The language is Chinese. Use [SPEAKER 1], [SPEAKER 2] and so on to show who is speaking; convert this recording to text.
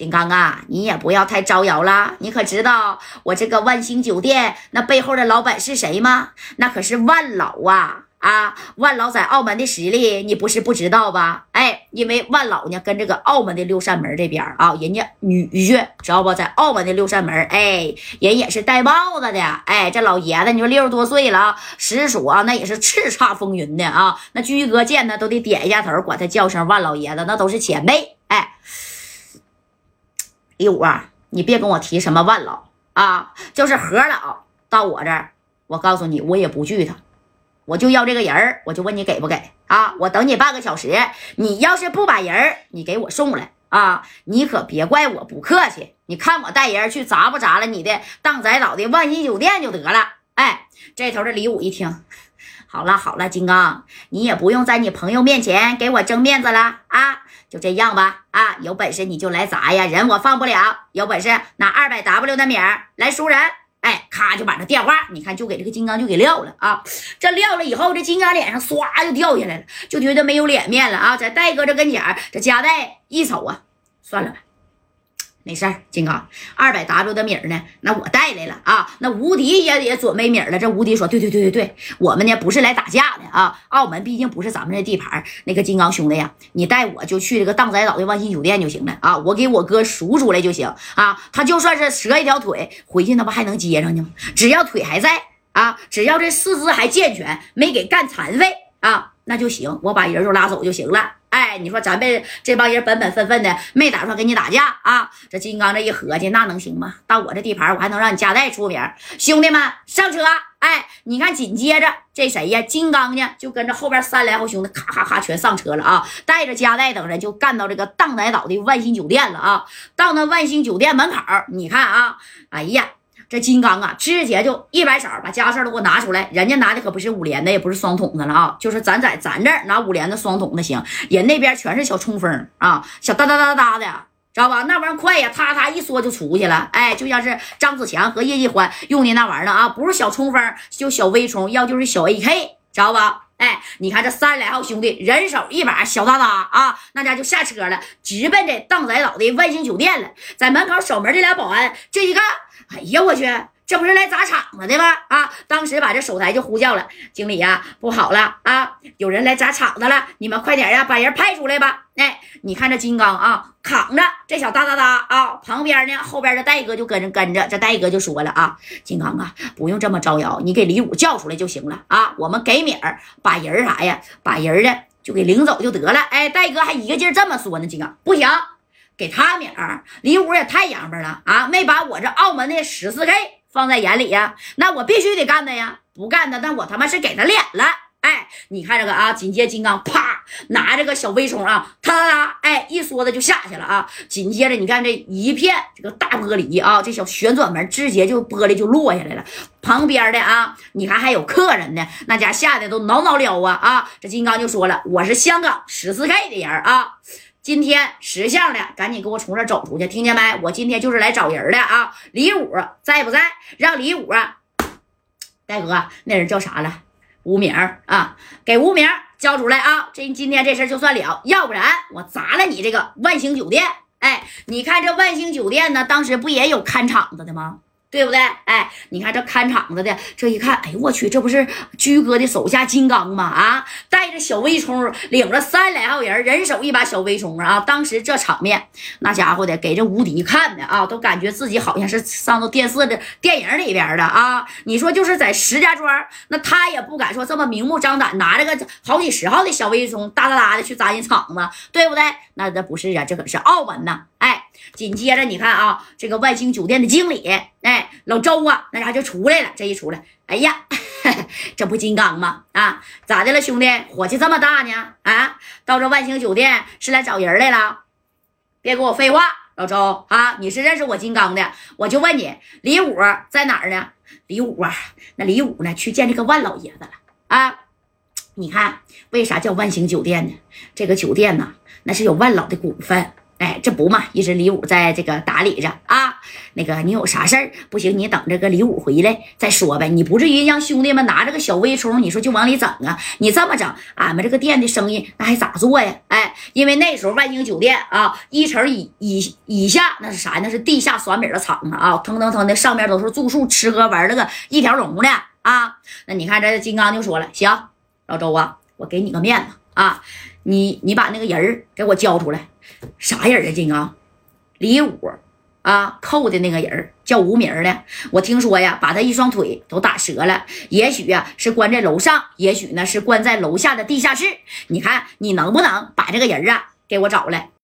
[SPEAKER 1] 金刚啊，你也不要太招摇了。你可知道我这个万兴酒店那背后的老板是谁吗？那可是万老啊！啊，万老在澳门的实力，你不是不知道吧？哎，因为万老呢跟这个澳门的六扇门这边啊，人家女婿知道不？在澳门的六扇门，哎，人也是戴帽子的。哎，这老爷子你说六十多岁了啊，实属啊，那也是叱咤风云的啊。那居哥见他都得点一下头，管他叫声万老爷子，那都是前辈。哎。李五啊，你别跟我提什么万老啊，就是何老到我这儿，我告诉你，我也不惧他，我就要这个人儿，我就问你给不给啊？我等你半个小时，你要是不把人儿你给我送来啊，你可别怪我不客气。你看我带人去砸不砸了你的当仔岛的万鑫酒店就得了。这头的李武一听，好了好了，金刚，你也不用在你朋友面前给我争面子了啊。就这样吧，啊，有本事你就来砸呀，人我放不了。有本事拿二百 W 的米儿来赎人，哎，咔就把这电话，你看就给这个金刚就给撂了啊。这撂了以后，这金刚脸上唰就掉下来了，就觉得没有脸面了啊。在戴哥这跟前这加代一瞅啊，算了吧。没事儿，金刚，二百 W 的米儿呢？那我带来了啊。那无敌也也准备米儿了。这无敌说：“对对对对对，我们呢不是来打架的啊。澳门毕竟不是咱们这地盘。那个金刚兄弟呀，你带我就去这个荡仔岛的万兴酒店就行了啊。我给我哥赎出来就行啊。他就算是折一条腿回去，那不还能接上去吗？只要腿还在啊，只要这四肢还健全，没给干残废啊，那就行。我把人就拉走就行了。”哎，你说咱们这帮人本本分分的，没打算跟你打架啊？这金刚这一合计，那能行吗？到我这地盘，我还能让你加代出名？兄弟们上车！哎，你看，紧接着这谁呀？金刚呢，就跟着后边三来号兄弟，咔咔咔全上车了啊！带着加代等人就干到这个荡仔岛的万兴酒店了啊！到那万兴酒店门口，你看啊，哎呀！这金刚啊，直接就一摆手，把家事都给我拿出来。人家拿的可不是五连的，也不是双筒的了啊，就是咱在咱这儿拿五连的双筒的行。人那边全是小冲锋啊，小哒哒哒哒哒的，知道吧？那玩意儿快呀，啪啪一缩就出去了。哎，就像是张子强和叶继欢用的那玩意儿啊，不是小冲锋，就小微冲，要就是小 AK，知道吧？哎，你看这三十来号兄弟，人手一把小哒哒啊，那家就下车了，直奔这荡仔岛的万星酒店了。在门口守门这俩保安，这一看。哎呀，我去，这不是来砸场子的吗？啊！当时把这守台就呼叫了，经理呀，不好了啊，有人来砸场子了，你们快点呀，把人派出来吧。哎，你看这金刚啊，扛着这小哒哒哒啊，旁边呢，后边的戴哥就跟着跟着，这戴哥就说了啊，金刚啊，不用这么招摇，你给李武叫出来就行了啊，我们给米儿把人啥呀，把人呢就给领走就得了。哎，戴哥还一个劲儿这么说呢，金刚不行。给他名儿，李武也太洋巴了啊！没把我这澳门的十四 K 放在眼里呀，那我必须得干他呀！不干他，那我他妈是给他脸了！哎，你看这个啊，紧接金刚啪拿着个小微冲啊，哒哒哒，哎，一梭子就下去了啊！紧接着你看这一片这个大玻璃啊，这小旋转门直接就玻璃就落下来了。旁边的啊，你看还有客人呢，那家吓得都挠挠撩啊啊！这金刚就说了，我是香港十四 K 的人啊。今天识相的，赶紧给我从这走出去，听见没？我今天就是来找人的啊！李武在不在？让李武啊，大哥，那人叫啥了？吴明啊，给吴明交出来啊！这今天这事就算了，要不然我砸了你这个万兴酒店！哎，你看这万兴酒店呢，当时不也有看场子的吗？对不对？哎，你看这看场子的，这一看，哎呦我去，这不是居哥的手下金刚吗？啊，带着小微冲，领着三来号人，人手一把小微冲啊！当时这场面，那家伙的给这无敌看的啊，都感觉自己好像是上到电视的电影里边的啊！你说就是在石家庄，那他也不敢说这么明目张胆拿着个好几十号的小微冲，哒哒哒的去砸人场子，对不对？那这不是啊，这可是澳门呐！哎。紧接着，你看啊，这个万兴酒店的经理，哎，老周啊，那家就出来了。这一出来，哎呀，这不金刚吗？啊，咋的了，兄弟，火气这么大呢？啊，到这万兴酒店是来找人来了？别跟我废话，老周啊，你是认识我金刚的？我就问你，李武在哪儿呢？李武啊，那李武呢？去见这个万老爷子了啊？你看，为啥叫万兴酒店呢？这个酒店呢，那是有万老的股份。哎，这不嘛，一直李武在这个打理着啊。那。个你有啥事儿？不行，你等这个李武回来再说呗。你不至于让兄弟们拿着个小微冲，你说就往里整啊？你这么整，俺们这个店的生意那还咋做呀？哎，因为那时候万兴酒店啊，一层以以以下那是啥？那是地下酸饼的厂子啊，腾腾腾的，上面都是住宿吃喝玩那个一条龙的啊。那你看这金刚就说了，行，老周啊，我给你个面子啊，你你把那个人给我交出来，啥人啊？金刚，李武。啊，扣的那个人叫无名的，我听说呀，把他一双腿都打折了，也许呀是关在楼上，也许呢是关在楼下的地下室。你看你能不能把这个人啊给我找来？